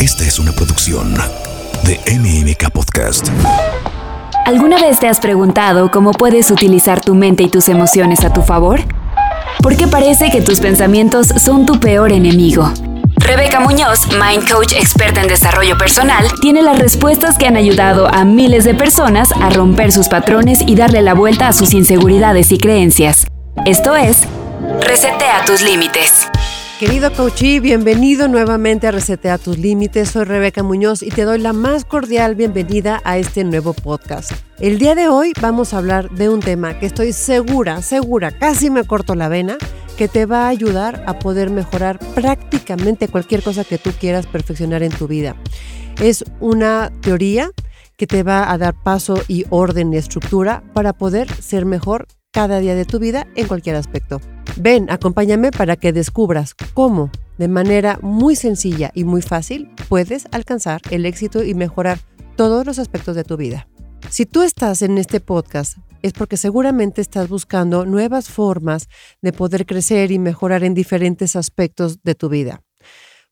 Esta es una producción de MMK Podcast. ¿Alguna vez te has preguntado cómo puedes utilizar tu mente y tus emociones a tu favor? Porque parece que tus pensamientos son tu peor enemigo. Rebeca Muñoz, Mind Coach experta en desarrollo personal, tiene las respuestas que han ayudado a miles de personas a romper sus patrones y darle la vuelta a sus inseguridades y creencias. Esto es, Resetea tus límites. Querido coachí, bienvenido nuevamente a Resetea tus límites. Soy Rebeca Muñoz y te doy la más cordial bienvenida a este nuevo podcast. El día de hoy vamos a hablar de un tema que estoy segura, segura, casi me corto la vena, que te va a ayudar a poder mejorar prácticamente cualquier cosa que tú quieras perfeccionar en tu vida. Es una teoría que te va a dar paso y orden y estructura para poder ser mejor cada día de tu vida en cualquier aspecto. Ven, acompáñame para que descubras cómo, de manera muy sencilla y muy fácil, puedes alcanzar el éxito y mejorar todos los aspectos de tu vida. Si tú estás en este podcast es porque seguramente estás buscando nuevas formas de poder crecer y mejorar en diferentes aspectos de tu vida.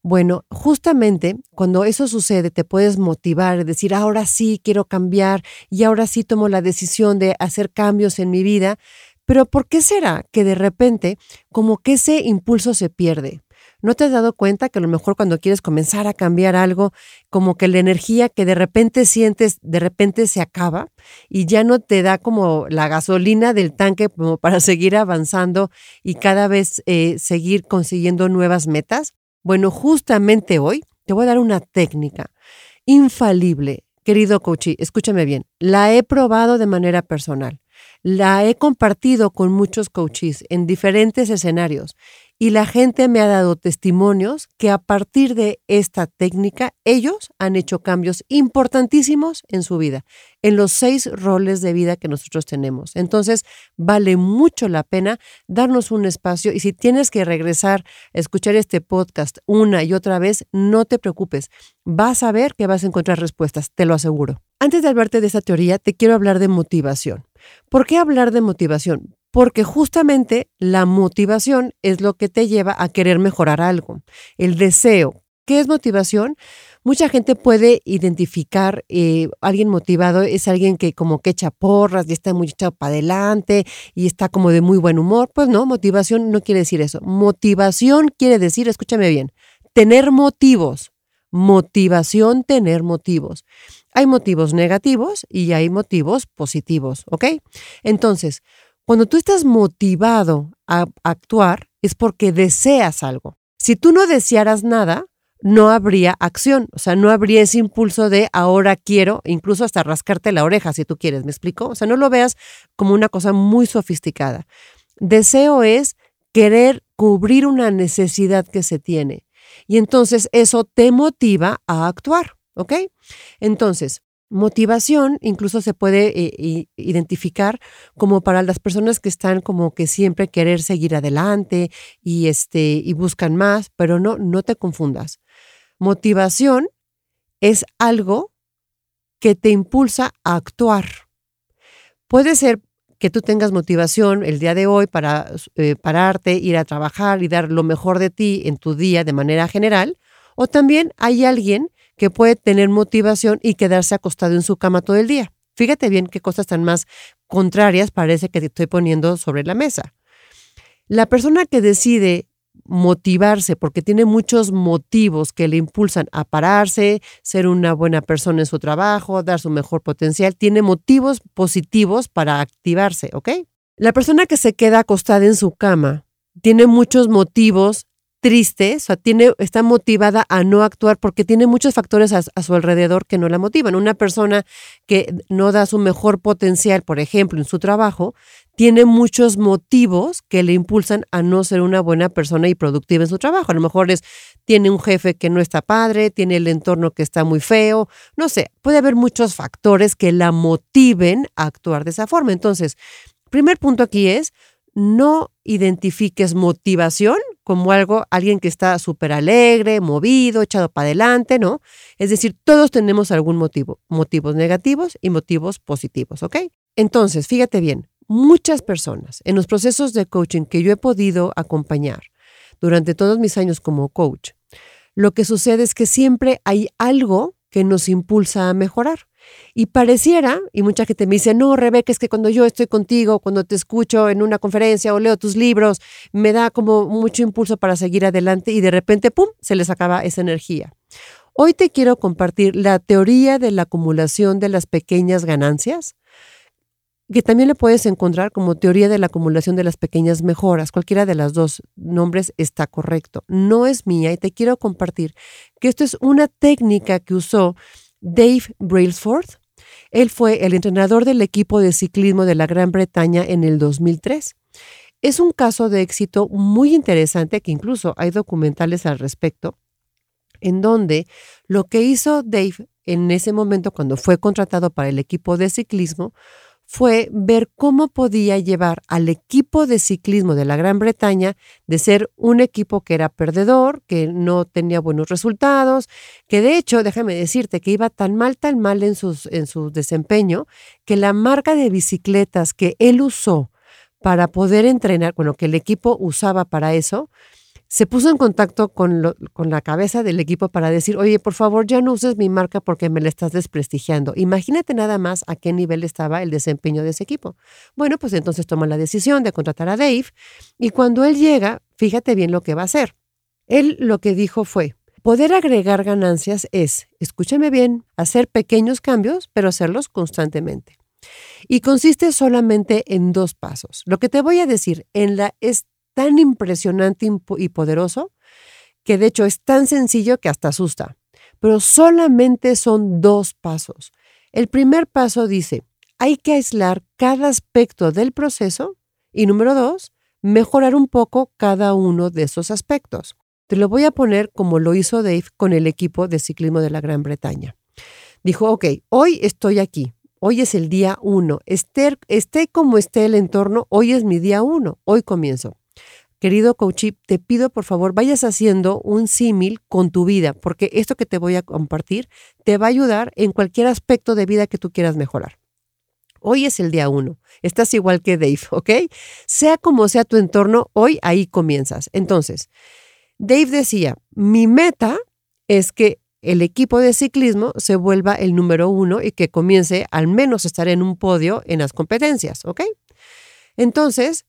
Bueno, justamente cuando eso sucede te puedes motivar, decir, ahora sí quiero cambiar y ahora sí tomo la decisión de hacer cambios en mi vida, pero ¿por qué será que de repente como que ese impulso se pierde? ¿No te has dado cuenta que a lo mejor cuando quieres comenzar a cambiar algo, como que la energía que de repente sientes, de repente se acaba y ya no te da como la gasolina del tanque como para seguir avanzando y cada vez eh, seguir consiguiendo nuevas metas? Bueno, justamente hoy te voy a dar una técnica infalible. Querido coach, escúchame bien, la he probado de manera personal, la he compartido con muchos coaches en diferentes escenarios y la gente me ha dado testimonios que a partir de esta técnica ellos han hecho cambios importantísimos en su vida, en los seis roles de vida que nosotros tenemos. Entonces, vale mucho la pena darnos un espacio y si tienes que regresar a escuchar este podcast una y otra vez, no te preocupes, vas a ver que vas a encontrar respuestas, te lo aseguro. Antes de hablarte de esta teoría, te quiero hablar de motivación. ¿Por qué hablar de motivación? Porque justamente la motivación es lo que te lleva a querer mejorar algo. El deseo. ¿Qué es motivación? Mucha gente puede identificar eh, alguien motivado es alguien que como que echa porras y está muy echado para adelante y está como de muy buen humor. Pues no, motivación no quiere decir eso. Motivación quiere decir, escúchame bien, tener motivos. Motivación, tener motivos. Hay motivos negativos y hay motivos positivos, ¿ok? Entonces, cuando tú estás motivado a actuar es porque deseas algo. Si tú no desearas nada, no habría acción, o sea, no habría ese impulso de ahora quiero, incluso hasta rascarte la oreja si tú quieres, ¿me explico? O sea, no lo veas como una cosa muy sofisticada. Deseo es querer cubrir una necesidad que se tiene y entonces eso te motiva a actuar, ¿ok? Entonces, Motivación incluso se puede eh, identificar como para las personas que están como que siempre querer seguir adelante y este y buscan más, pero no no te confundas. Motivación es algo que te impulsa a actuar. Puede ser que tú tengas motivación el día de hoy para eh, pararte, ir a trabajar y dar lo mejor de ti en tu día de manera general, o también hay alguien que puede tener motivación y quedarse acostado en su cama todo el día. Fíjate bien qué cosas tan más contrarias parece que te estoy poniendo sobre la mesa. La persona que decide motivarse porque tiene muchos motivos que le impulsan a pararse, ser una buena persona en su trabajo, dar su mejor potencial, tiene motivos positivos para activarse, ¿ok? La persona que se queda acostada en su cama tiene muchos motivos triste, o sea, tiene, está motivada a no actuar porque tiene muchos factores a, su alrededor que no la motivan. Una persona que no da su mejor potencial, por ejemplo, en su trabajo, tiene muchos motivos que le impulsan a no ser una buena persona y productiva en su trabajo. A lo mejor es, tiene un jefe que no está padre, tiene el entorno que está muy feo, no sé, puede haber muchos factores que la motiven a actuar de esa forma. Entonces, primer punto aquí es, no identifiques motivación como algo, alguien que está súper alegre, movido, echado para adelante, ¿no? Es decir, todos tenemos algún motivo, motivos negativos y motivos positivos, ¿ok? Entonces, fíjate bien, muchas personas en los procesos de coaching que yo he podido acompañar durante todos mis años como coach, lo que sucede es que siempre hay algo que nos impulsa a mejorar. Y pareciera, y mucha gente me dice, no, Rebeca, es que cuando yo estoy contigo, cuando te escucho en una conferencia o leo tus libros, me da como mucho impulso para seguir adelante y de repente, ¡pum!, se les acaba esa energía. Hoy te quiero compartir la teoría de la acumulación de las pequeñas ganancias, que también le puedes encontrar como teoría de la acumulación de las pequeñas mejoras. Cualquiera de las dos nombres está correcto. No es mía y te quiero compartir que esto es una técnica que usó Dave Brailsford. Él fue el entrenador del equipo de ciclismo de la Gran Bretaña en el 2003. Es un caso de éxito muy interesante que incluso hay documentales al respecto, en donde lo que hizo Dave en ese momento cuando fue contratado para el equipo de ciclismo fue ver cómo podía llevar al equipo de ciclismo de la Gran Bretaña de ser un equipo que era perdedor, que no tenía buenos resultados, que de hecho, déjame decirte que iba tan mal, tan mal en, sus, en su desempeño, que la marca de bicicletas que él usó para poder entrenar, bueno, que el equipo usaba para eso, se puso en contacto con, con, la cabeza del equipo para decir, oye, por favor, ya no uses mi marca porque me la estás desprestigiando. Imagínate nada más a qué nivel estaba el desempeño de ese equipo. Bueno, pues entonces toma la decisión de contratar a Dave y cuando él llega, fíjate bien lo que va a hacer. Él lo que dijo fue, poder agregar ganancias es, escúchame bien, hacer pequeños cambios, pero hacerlos constantemente. Y consiste solamente en dos pasos. Lo que te voy a decir en la tan impresionante y poderoso que de hecho es tan sencillo que hasta asusta. Pero solamente son dos pasos. El primer paso dice, hay que aislar cada aspecto del proceso y número dos, mejorar un poco cada uno de esos aspectos. Te lo voy a poner como lo hizo Dave con el equipo de ciclismo de la Gran Bretaña. Dijo, ok, hoy estoy aquí, hoy es el día uno, esté, esté como esté el entorno, hoy es mi día uno, hoy comienzo. Querido coach, te pido por favor vayas haciendo un símil con tu vida, porque esto que te voy a compartir te va a ayudar en cualquier aspecto de vida que tú quieras mejorar. Hoy es el día uno. Estás igual que Dave, ¿ok? Sea como sea tu entorno, hoy ahí comienzas. Entonces, Dave decía, mi meta es que el equipo de ciclismo se vuelva el número uno y que comience al menos a estar en un podio en las competencias, ¿ok? Entonces,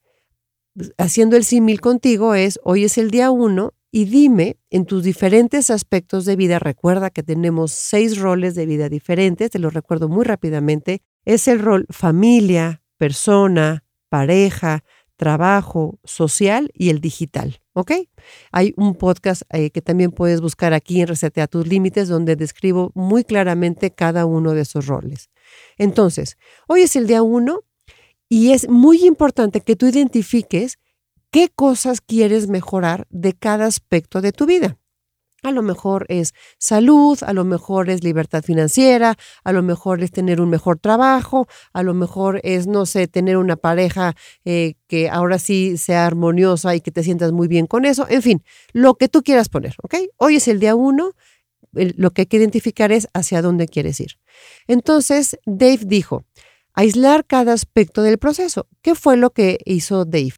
haciendo el símil contigo es, hoy es el día uno y dime en tus diferentes aspectos de vida, recuerda que tenemos seis roles de vida diferentes, te lo recuerdo muy rápidamente, es el rol familia, persona, pareja, trabajo, social y el digital, ¿ok? Hay un podcast eh, que también puedes buscar aquí en Resetea tus límites donde describo muy claramente cada uno de esos roles. Entonces, hoy es el día uno y es muy importante que tú identifiques qué cosas quieres mejorar de cada aspecto de tu vida. A lo mejor es salud, a lo mejor es libertad financiera, a lo mejor es tener un mejor trabajo, a lo mejor es, no sé, tener una pareja eh, que ahora sí sea armoniosa y que te sientas muy bien con eso. En fin, lo que tú quieras poner, ¿ok? Hoy es el día uno, lo que hay que identificar es hacia dónde quieres ir. Entonces, Dave dijo, aislar cada aspecto del proceso. ¿Qué fue lo que hizo Dave?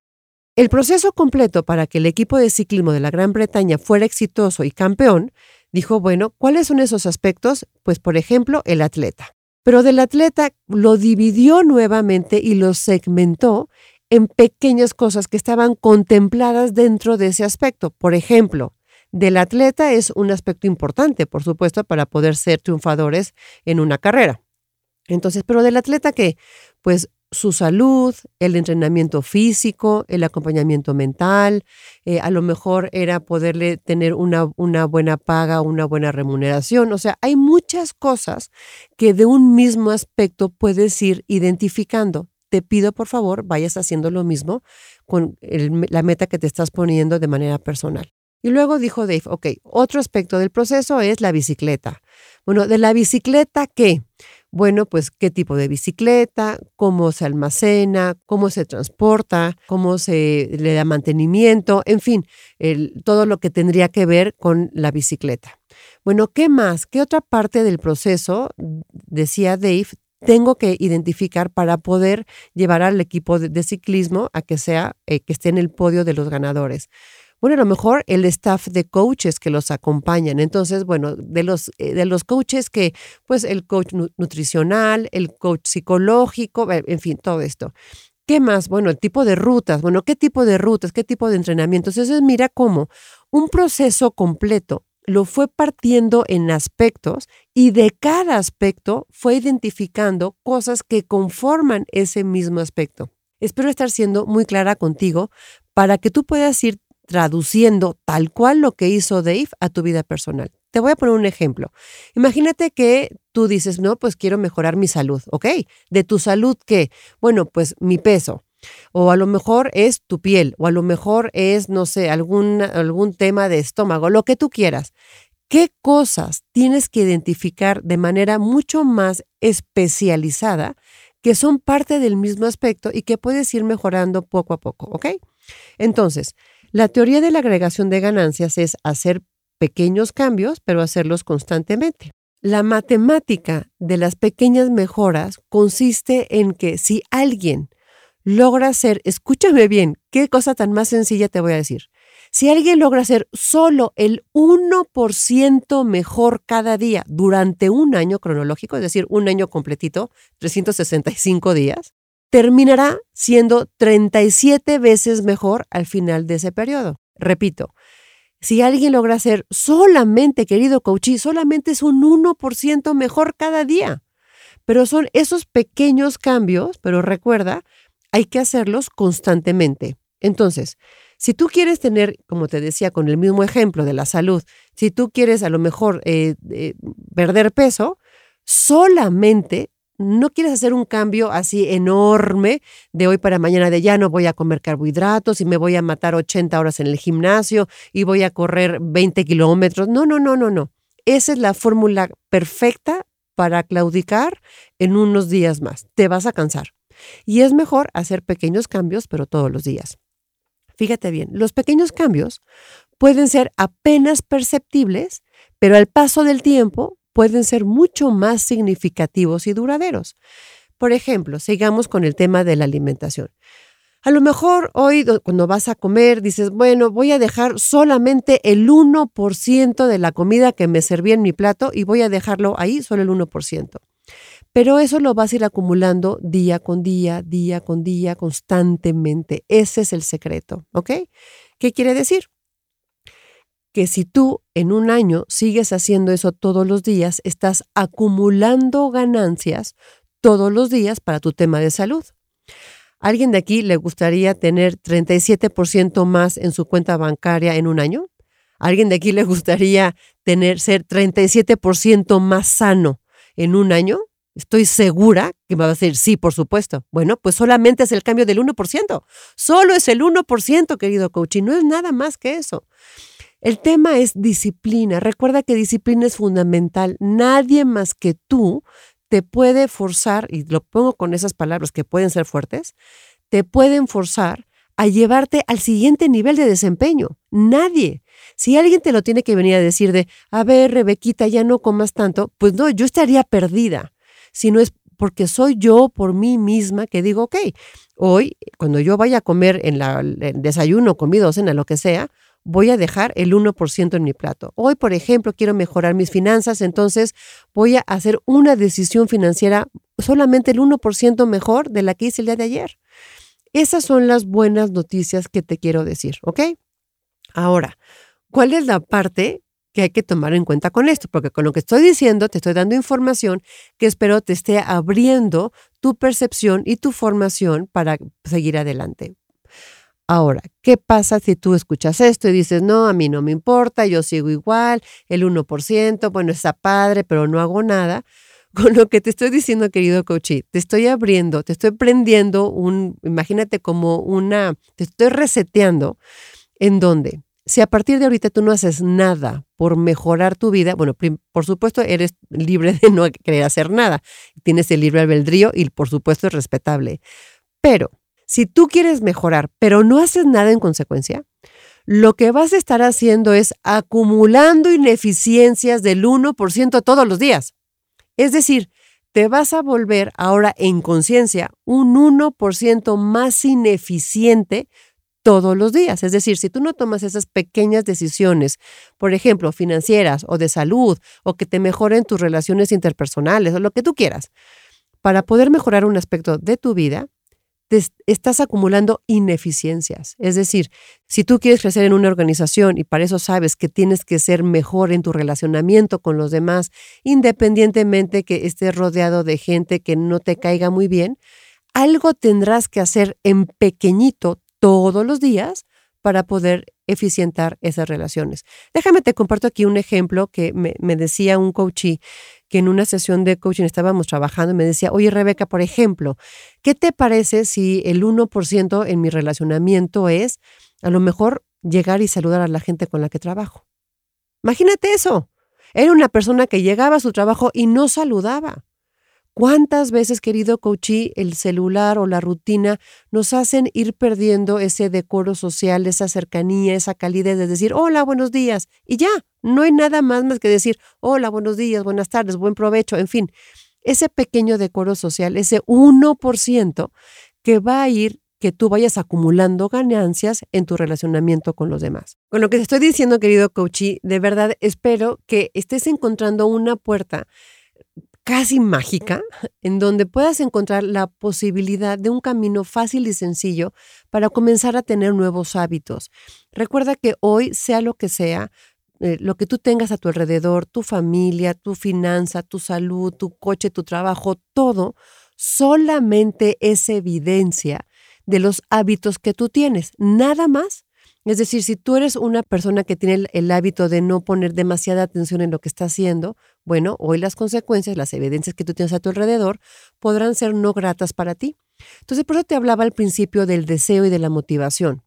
El proceso completo para que el equipo de ciclismo de la Gran Bretaña fuera exitoso y campeón, dijo, bueno, ¿cuáles son esos aspectos? Pues, por ejemplo, el atleta. Pero del atleta lo dividió nuevamente y lo segmentó en pequeñas cosas que estaban contempladas dentro de ese aspecto. Por ejemplo, del atleta es un aspecto importante, por supuesto, para poder ser triunfadores en una carrera. Entonces, pero del atleta que, pues su salud, el entrenamiento físico, el acompañamiento mental, eh, a lo mejor era poderle tener una, una buena paga, una buena remuneración. O sea, hay muchas cosas que de un mismo aspecto puedes ir identificando. Te pido, por favor, vayas haciendo lo mismo con la meta que te estás poniendo de manera personal. Y luego dijo Dave, ok, otro aspecto del proceso es la bicicleta. Bueno, de la bicicleta, ¿qué? Bueno, pues qué tipo de bicicleta, cómo se almacena, cómo se transporta, cómo se le da mantenimiento, en fin, todo lo que tendría que ver con la bicicleta. Bueno, ¿qué más? ¿Qué otra parte del proceso, decía Dave, tengo que identificar para poder llevar al equipo de, ciclismo a que sea, eh, que esté en el podio de los ganadores? Bueno, a lo mejor el staff de coaches que los acompañan. Entonces, bueno, de los, eh, de los coaches que, pues el coach nutricional, el coach psicológico, en fin, todo esto. ¿Qué más? Bueno, el tipo de rutas. Bueno, ¿qué tipo de rutas? ¿Qué tipo de entrenamientos? Entonces, mira cómo un proceso completo lo fue partiendo en aspectos y de cada aspecto fue identificando cosas que conforman ese mismo aspecto. Espero estar siendo muy clara contigo para que tú puedas ir traduciendo tal cual lo que hizo Dave a tu vida personal. Te voy a poner un ejemplo. Imagínate que tú dices, no, pues quiero mejorar mi salud, ¿ok? ¿De tu salud qué? Bueno, pues mi peso. O a lo mejor es tu piel, o a lo mejor es, no sé, algún, algún tema de estómago, lo que tú quieras. ¿Qué cosas tienes que identificar de manera mucho más especializada que son parte del mismo aspecto y que puedes ir mejorando poco a poco, ¿ok? Entonces, la teoría de la agregación de ganancias es hacer pequeños cambios, pero hacerlos constantemente. La matemática de las pequeñas mejoras consiste en que si alguien logra hacer, escúchame bien, qué cosa tan más sencilla te voy a decir. Si alguien logra hacer solo el 1% mejor cada día durante un año cronológico, es decir, un año completito, 365 días, terminará siendo 37 veces mejor al final de ese periodo. Repito, si alguien logra ser solamente, querido coachí, solamente es un 1% mejor cada día. Pero son esos pequeños cambios, pero recuerda, hay que hacerlos constantemente. Entonces, si tú quieres tener, como te decía, con el mismo ejemplo de la salud, si tú quieres a lo mejor eh, perder peso, solamente no quieres hacer un cambio así enorme de hoy para mañana, de ya no voy a comer carbohidratos y me voy a matar 80 horas en el gimnasio y voy a correr 20 kilómetros. No, no, no, no, no. Esa es la fórmula perfecta para claudicar en unos días más. Te vas a cansar. Y es mejor hacer pequeños cambios, pero todos los días. Fíjate bien, los pequeños cambios pueden ser apenas perceptibles, pero al paso del tiempo pueden ser mucho más significativos y duraderos. Por ejemplo, sigamos con el tema de la alimentación. A lo mejor hoy cuando vas a comer dices, bueno, voy a dejar solamente el 1% de la comida que me serví en mi plato y voy a dejarlo ahí, solo el 1%. Pero eso lo vas a ir acumulando día con día, día con día, constantemente. Ese es el secreto, ¿ok? ¿Qué quiere decir? Que si tú en un año sigues haciendo eso todos los días, estás acumulando ganancias todos los días para tu tema de salud. ¿Alguien de aquí le gustaría tener 37% más en su cuenta bancaria en un año? ¿Alguien de aquí le gustaría tener ser 37% más sano en un año? Estoy segura que me va a decir sí, por supuesto. Bueno, pues solamente es el cambio del 1%. Solo es el 1%, querido coach, y no es nada más que eso. El tema es disciplina. Recuerda que disciplina es fundamental. Nadie más que tú te puede forzar, y lo pongo con esas palabras que pueden ser fuertes, te pueden forzar a llevarte al siguiente nivel de desempeño. Nadie. Si alguien te lo tiene que venir a decir de, a ver, Rebequita, ya no comas tanto, pues no, yo estaría perdida. Si no es porque soy yo por mí misma que digo, ok, hoy cuando yo vaya a comer en, la, en desayuno, comida, cena, lo que sea, voy a dejar el 1% en mi plato. Hoy, por ejemplo, quiero mejorar mis finanzas, entonces voy a hacer una decisión financiera solamente el 1% mejor de la que hice el día de ayer. Esas son las buenas noticias que te quiero decir, ¿ok? Ahora, ¿cuál es la parte que hay que tomar en cuenta con esto? Porque con lo que estoy diciendo, te estoy dando información que espero te esté abriendo tu percepción y tu formación para seguir adelante. Ahora, ¿qué pasa si tú escuchas esto y dices, no, a mí no me importa, yo sigo igual, el 1%, bueno, está padre, pero no hago nada? Con lo que te estoy diciendo, querido coachí, te estoy abriendo, te estoy prendiendo un, imagínate como una, te estoy reseteando, en donde, si a partir de ahorita tú no haces nada por mejorar tu vida, bueno, por supuesto eres libre de no querer hacer nada, tienes el libre albedrío y por supuesto es respetable, pero si tú quieres mejorar, pero no haces nada en consecuencia, lo que vas a estar haciendo es acumulando ineficiencias del 1% todos los días. Es decir, te vas a volver ahora en conciencia un 1% más ineficiente todos los días. Es decir, si tú no tomas esas pequeñas decisiones, por ejemplo, financieras o de salud, o que te mejoren tus relaciones interpersonales o lo que tú quieras, para poder mejorar un aspecto de tu vida, estás acumulando ineficiencias. Es decir, si tú quieres crecer en una organización y para eso sabes que tienes que ser mejor en tu relacionamiento con los demás, independientemente que estés rodeado de gente que no te caiga muy bien, algo tendrás que hacer en pequeñito todos los días para poder eficientar esas relaciones. Déjame te comparto aquí un ejemplo que me, me decía un coachee que en una sesión de coaching estábamos trabajando y me decía, oye Rebeca, por ejemplo, ¿qué te parece si el 1% en mi relacionamiento es a lo mejor llegar y saludar a la gente con la que trabajo? Imagínate eso. Era una persona que llegaba a su trabajo y no saludaba. ¿Cuántas veces, querido coachí, el celular o la rutina nos hacen ir perdiendo ese decoro social, esa cercanía, esa calidez de decir, hola, buenos días, y ya, no hay nada más más que decir, hola, buenos días, buenas tardes, buen provecho, en fin, ese pequeño decoro social, ese 1% que va a ir que tú vayas acumulando ganancias en tu relacionamiento con los demás. Con lo que te estoy diciendo, querido coachí, de verdad espero que estés encontrando una puerta casi mágica, en donde puedas encontrar la posibilidad de un camino fácil y sencillo para comenzar a tener nuevos hábitos. Recuerda que hoy, sea lo que sea, eh, lo que tú tengas a tu alrededor, tu familia, tu finanza, tu salud, tu coche, tu trabajo, todo, solamente es evidencia de los hábitos que tú tienes, nada más. Es decir, si tú eres una persona que tiene el, hábito de no poner demasiada atención en lo que está haciendo, bueno, hoy las consecuencias, las evidencias que tú tienes a tu alrededor podrán ser no gratas para ti. Entonces, por eso te hablaba al principio del deseo y de la motivación,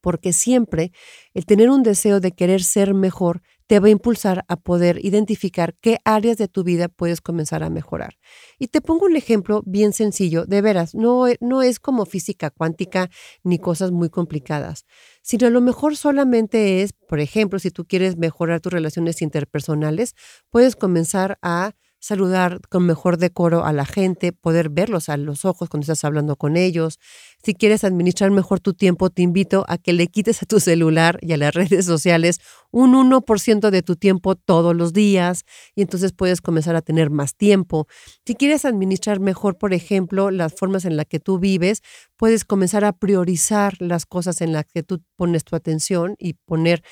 porque siempre el tener un deseo de querer ser mejor te va a impulsar a poder identificar qué áreas de tu vida puedes comenzar a mejorar. Y te pongo un ejemplo bien sencillo, de veras, no, e, no es como física cuántica ni cosas muy complicadas, sino a lo mejor solamente es, por ejemplo, si tú quieres mejorar tus relaciones interpersonales, puedes comenzar a saludar con mejor decoro a la gente, poder verlos a los ojos cuando estás hablando con ellos. Si quieres administrar mejor tu tiempo, te invito a que le quites a tu celular y a las redes sociales un 1% de tu tiempo todos los días y entonces puedes comenzar a tener más tiempo. Si quieres administrar mejor, por ejemplo, las formas en las que tú vives, puedes comenzar a priorizar las cosas en las que tú pones tu atención y poner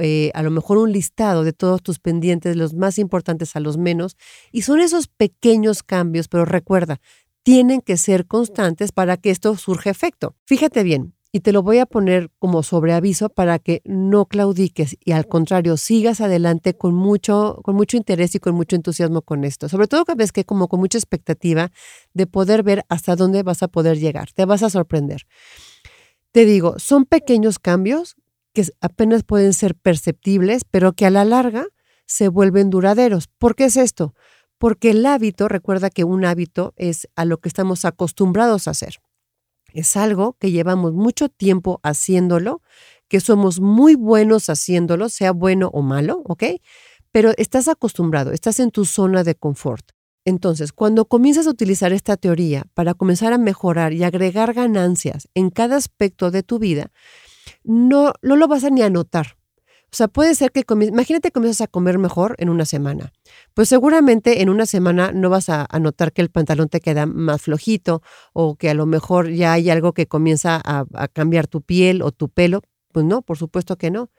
eh, a lo mejor un listado de todos tus pendientes, los más importantes a los menos, y son esos pequeños cambios, pero recuerda, tienen que ser constantes para que esto surja efecto. Fíjate bien, y te lo voy a poner como sobreaviso para que no claudiques y al contrario sigas adelante con mucho, con mucho interés y con mucho entusiasmo con esto. Sobre todo que ves que como con mucha expectativa de poder ver hasta dónde vas a poder llegar. Te vas a sorprender. Te digo, son pequeños cambios que apenas pueden ser perceptibles, pero que a la larga se vuelven duraderos. ¿Por qué es esto? Porque el hábito, recuerda que un hábito es a lo que estamos acostumbrados a hacer. Es algo que llevamos mucho tiempo haciéndolo, que somos muy buenos haciéndolo, sea bueno o malo, ¿ok? Pero estás acostumbrado, estás en tu zona de confort. Entonces, cuando comienzas a utilizar esta teoría para comenzar a mejorar y agregar ganancias en cada aspecto de tu vida, no, no lo vas a ni a notar. O sea, puede ser que, imagínate que comienzas a comer mejor en una semana. Pues seguramente en una semana no vas a, notar que el pantalón te queda más flojito o que a lo mejor ya hay algo que comienza a, a cambiar tu piel o tu pelo. Pues no, por supuesto que no.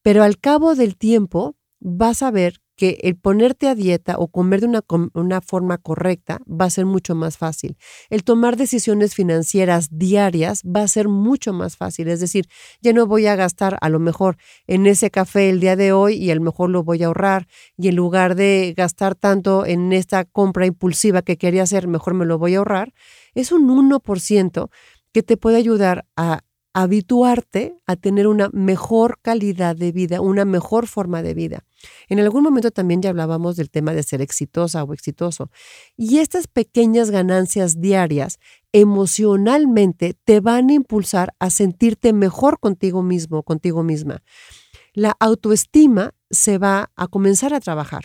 Pero al cabo del tiempo vas a ver que el ponerte a dieta o comer de una, una, forma correcta va a ser mucho más fácil. El tomar decisiones financieras diarias va a ser mucho más fácil. Es decir, ya no voy a gastar a lo mejor en ese café el día de hoy y a lo mejor lo voy a ahorrar. Y en lugar de gastar tanto en esta compra impulsiva que quería hacer, mejor me lo voy a ahorrar. Es un 1% que te puede ayudar a habituarte a tener una mejor calidad de vida, una mejor forma de vida. En algún momento también ya hablábamos del tema de ser exitosa o exitoso. Y estas pequeñas ganancias diarias emocionalmente te van a impulsar a sentirte mejor contigo mismo, contigo misma. La autoestima se va a comenzar a trabajar.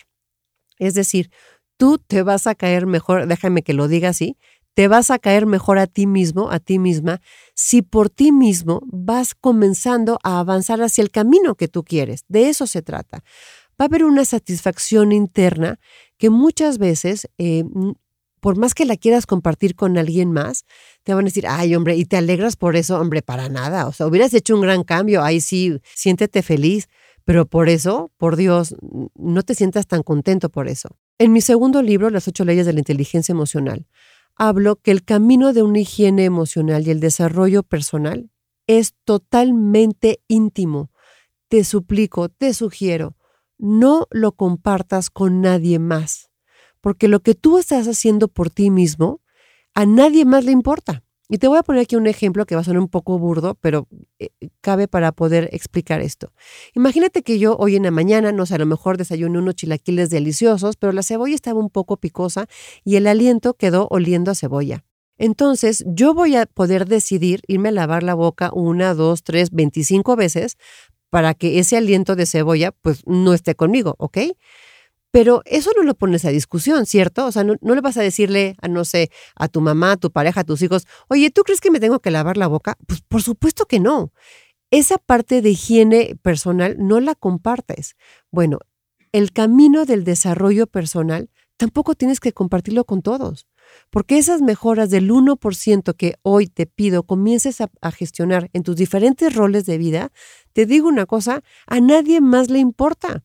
Es decir, tú te vas a caer mejor, déjame que lo diga así, te vas a caer mejor a ti mismo, a ti misma, si por ti mismo vas comenzando a avanzar hacia el camino que tú quieres. De eso se trata. Va a haber una satisfacción interna que muchas veces, eh, por más que la quieras compartir con alguien más, te van a decir, ay hombre, y te alegras por eso, hombre, para nada. O sea, hubieras hecho un gran cambio, ahí sí, siéntete feliz. Pero por eso, por Dios, no te sientas tan contento por eso. En mi segundo libro, Las ocho leyes de la inteligencia emocional, hablo que el camino de una higiene emocional y el desarrollo personal es totalmente íntimo. Te suplico, te sugiero, no lo compartas con nadie más, porque lo que tú estás haciendo por ti mismo, a nadie más le importa. Y te voy a poner aquí un ejemplo que va a sonar un poco burdo, pero eh, cabe para poder explicar esto. Imagínate que yo hoy en la mañana, no sé, a lo mejor desayuné unos chilaquiles deliciosos, pero la cebolla estaba un poco picosa y el aliento quedó oliendo a cebolla. Entonces, yo voy a poder decidir irme a lavar la boca una, dos, tres, veinticinco veces para que ese aliento de cebolla pues no esté conmigo, ¿ok? Pero eso no lo pones a discusión, ¿cierto? O sea, no, le vas a decirle a, no sé, a tu mamá, a tu pareja, a tus hijos, oye, ¿tú crees que me tengo que lavar la boca? Pues por supuesto que no. Esa parte de higiene personal no la compartes. Bueno, el camino del desarrollo personal tampoco tienes que compartirlo con todos, porque esas mejoras del 1% que hoy te pido comiences a, a, gestionar en tus diferentes roles de vida, te digo una cosa, a nadie más le importa.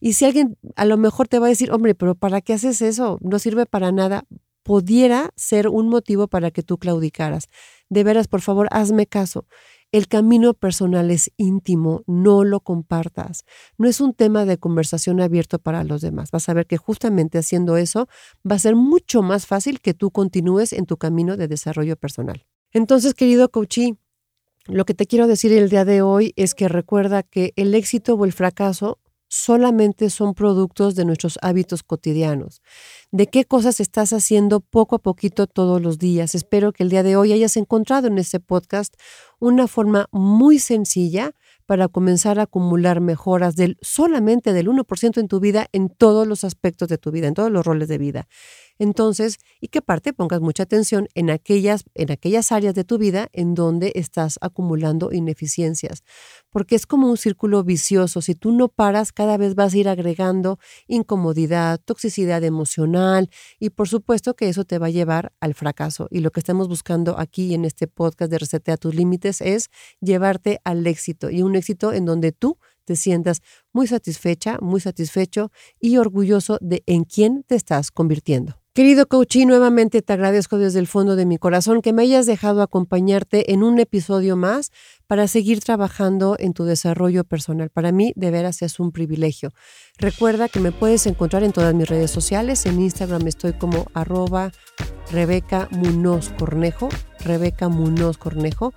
Y si alguien a lo mejor te va a decir, hombre, pero ¿para qué haces eso? No sirve para nada. Pudiera ser un motivo para que tú claudicaras. De veras, por favor, hazme caso. El camino personal es íntimo, no lo compartas. No es un tema de conversación abierto para los demás. Vas a ver que justamente haciendo eso va a ser mucho más fácil que tú continúes en tu camino de desarrollo personal. Entonces, querido coachí, lo que te quiero decir el día de hoy es que recuerda que el éxito o el fracaso solamente son productos de nuestros hábitos cotidianos. ¿De qué cosas estás haciendo poco a poquito todos los días? Espero que el día de hoy hayas encontrado en este podcast una forma muy sencilla para comenzar a acumular mejoras del solamente del 1% en tu vida en todos los aspectos de tu vida, en todos los roles de vida. Entonces, y que parte pongas mucha atención en aquellas, en aquellas áreas de tu vida en donde estás acumulando ineficiencias, porque es como un círculo vicioso. Si tú no paras, cada vez vas a ir agregando incomodidad, toxicidad emocional y por supuesto que eso te va a llevar al fracaso. Y lo que estamos buscando aquí en este podcast de Resetea tus límites es llevarte al éxito y un éxito en donde tú te sientas muy satisfecha, muy satisfecho y orgulloso de en quién te estás convirtiendo. Querido Coachí, nuevamente te agradezco desde el fondo de mi corazón que me hayas dejado acompañarte en un episodio más para seguir trabajando en tu desarrollo personal. Para mí, de veras, es un privilegio. Recuerda que me puedes encontrar en todas mis redes sociales. En Instagram estoy como arroba Rebeca Munoz Cornejo. Rebeca Munoz Cornejo.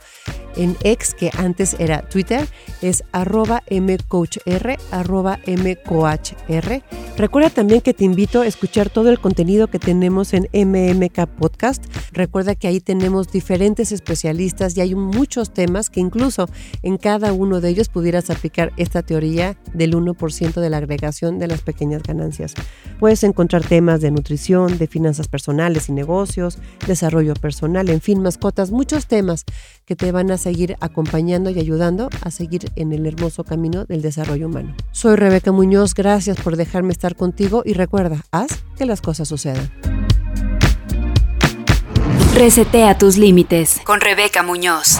En ex, que antes era Twitter, es arroba mcoachr, arroba mcoachr. Recuerda también que te invito a escuchar todo el contenido que tenemos en MMK Podcast. Recuerda que ahí tenemos diferentes especialistas y hay muchos temas que incluso en cada uno de ellos pudieras aplicar esta teoría del 1% de la agregación de las pequeñas ganancias. Puedes encontrar temas de nutrición, de finanzas personales y negocios, desarrollo personal, en fin, mascotas, muchos temas que te van a seguir acompañando y ayudando a seguir en el hermoso camino del desarrollo humano. Soy Rebeca Muñoz, gracias por dejarme estar contigo y recuerda, haz que las cosas sucedan. Resetea tus límites con Rebeca Muñoz.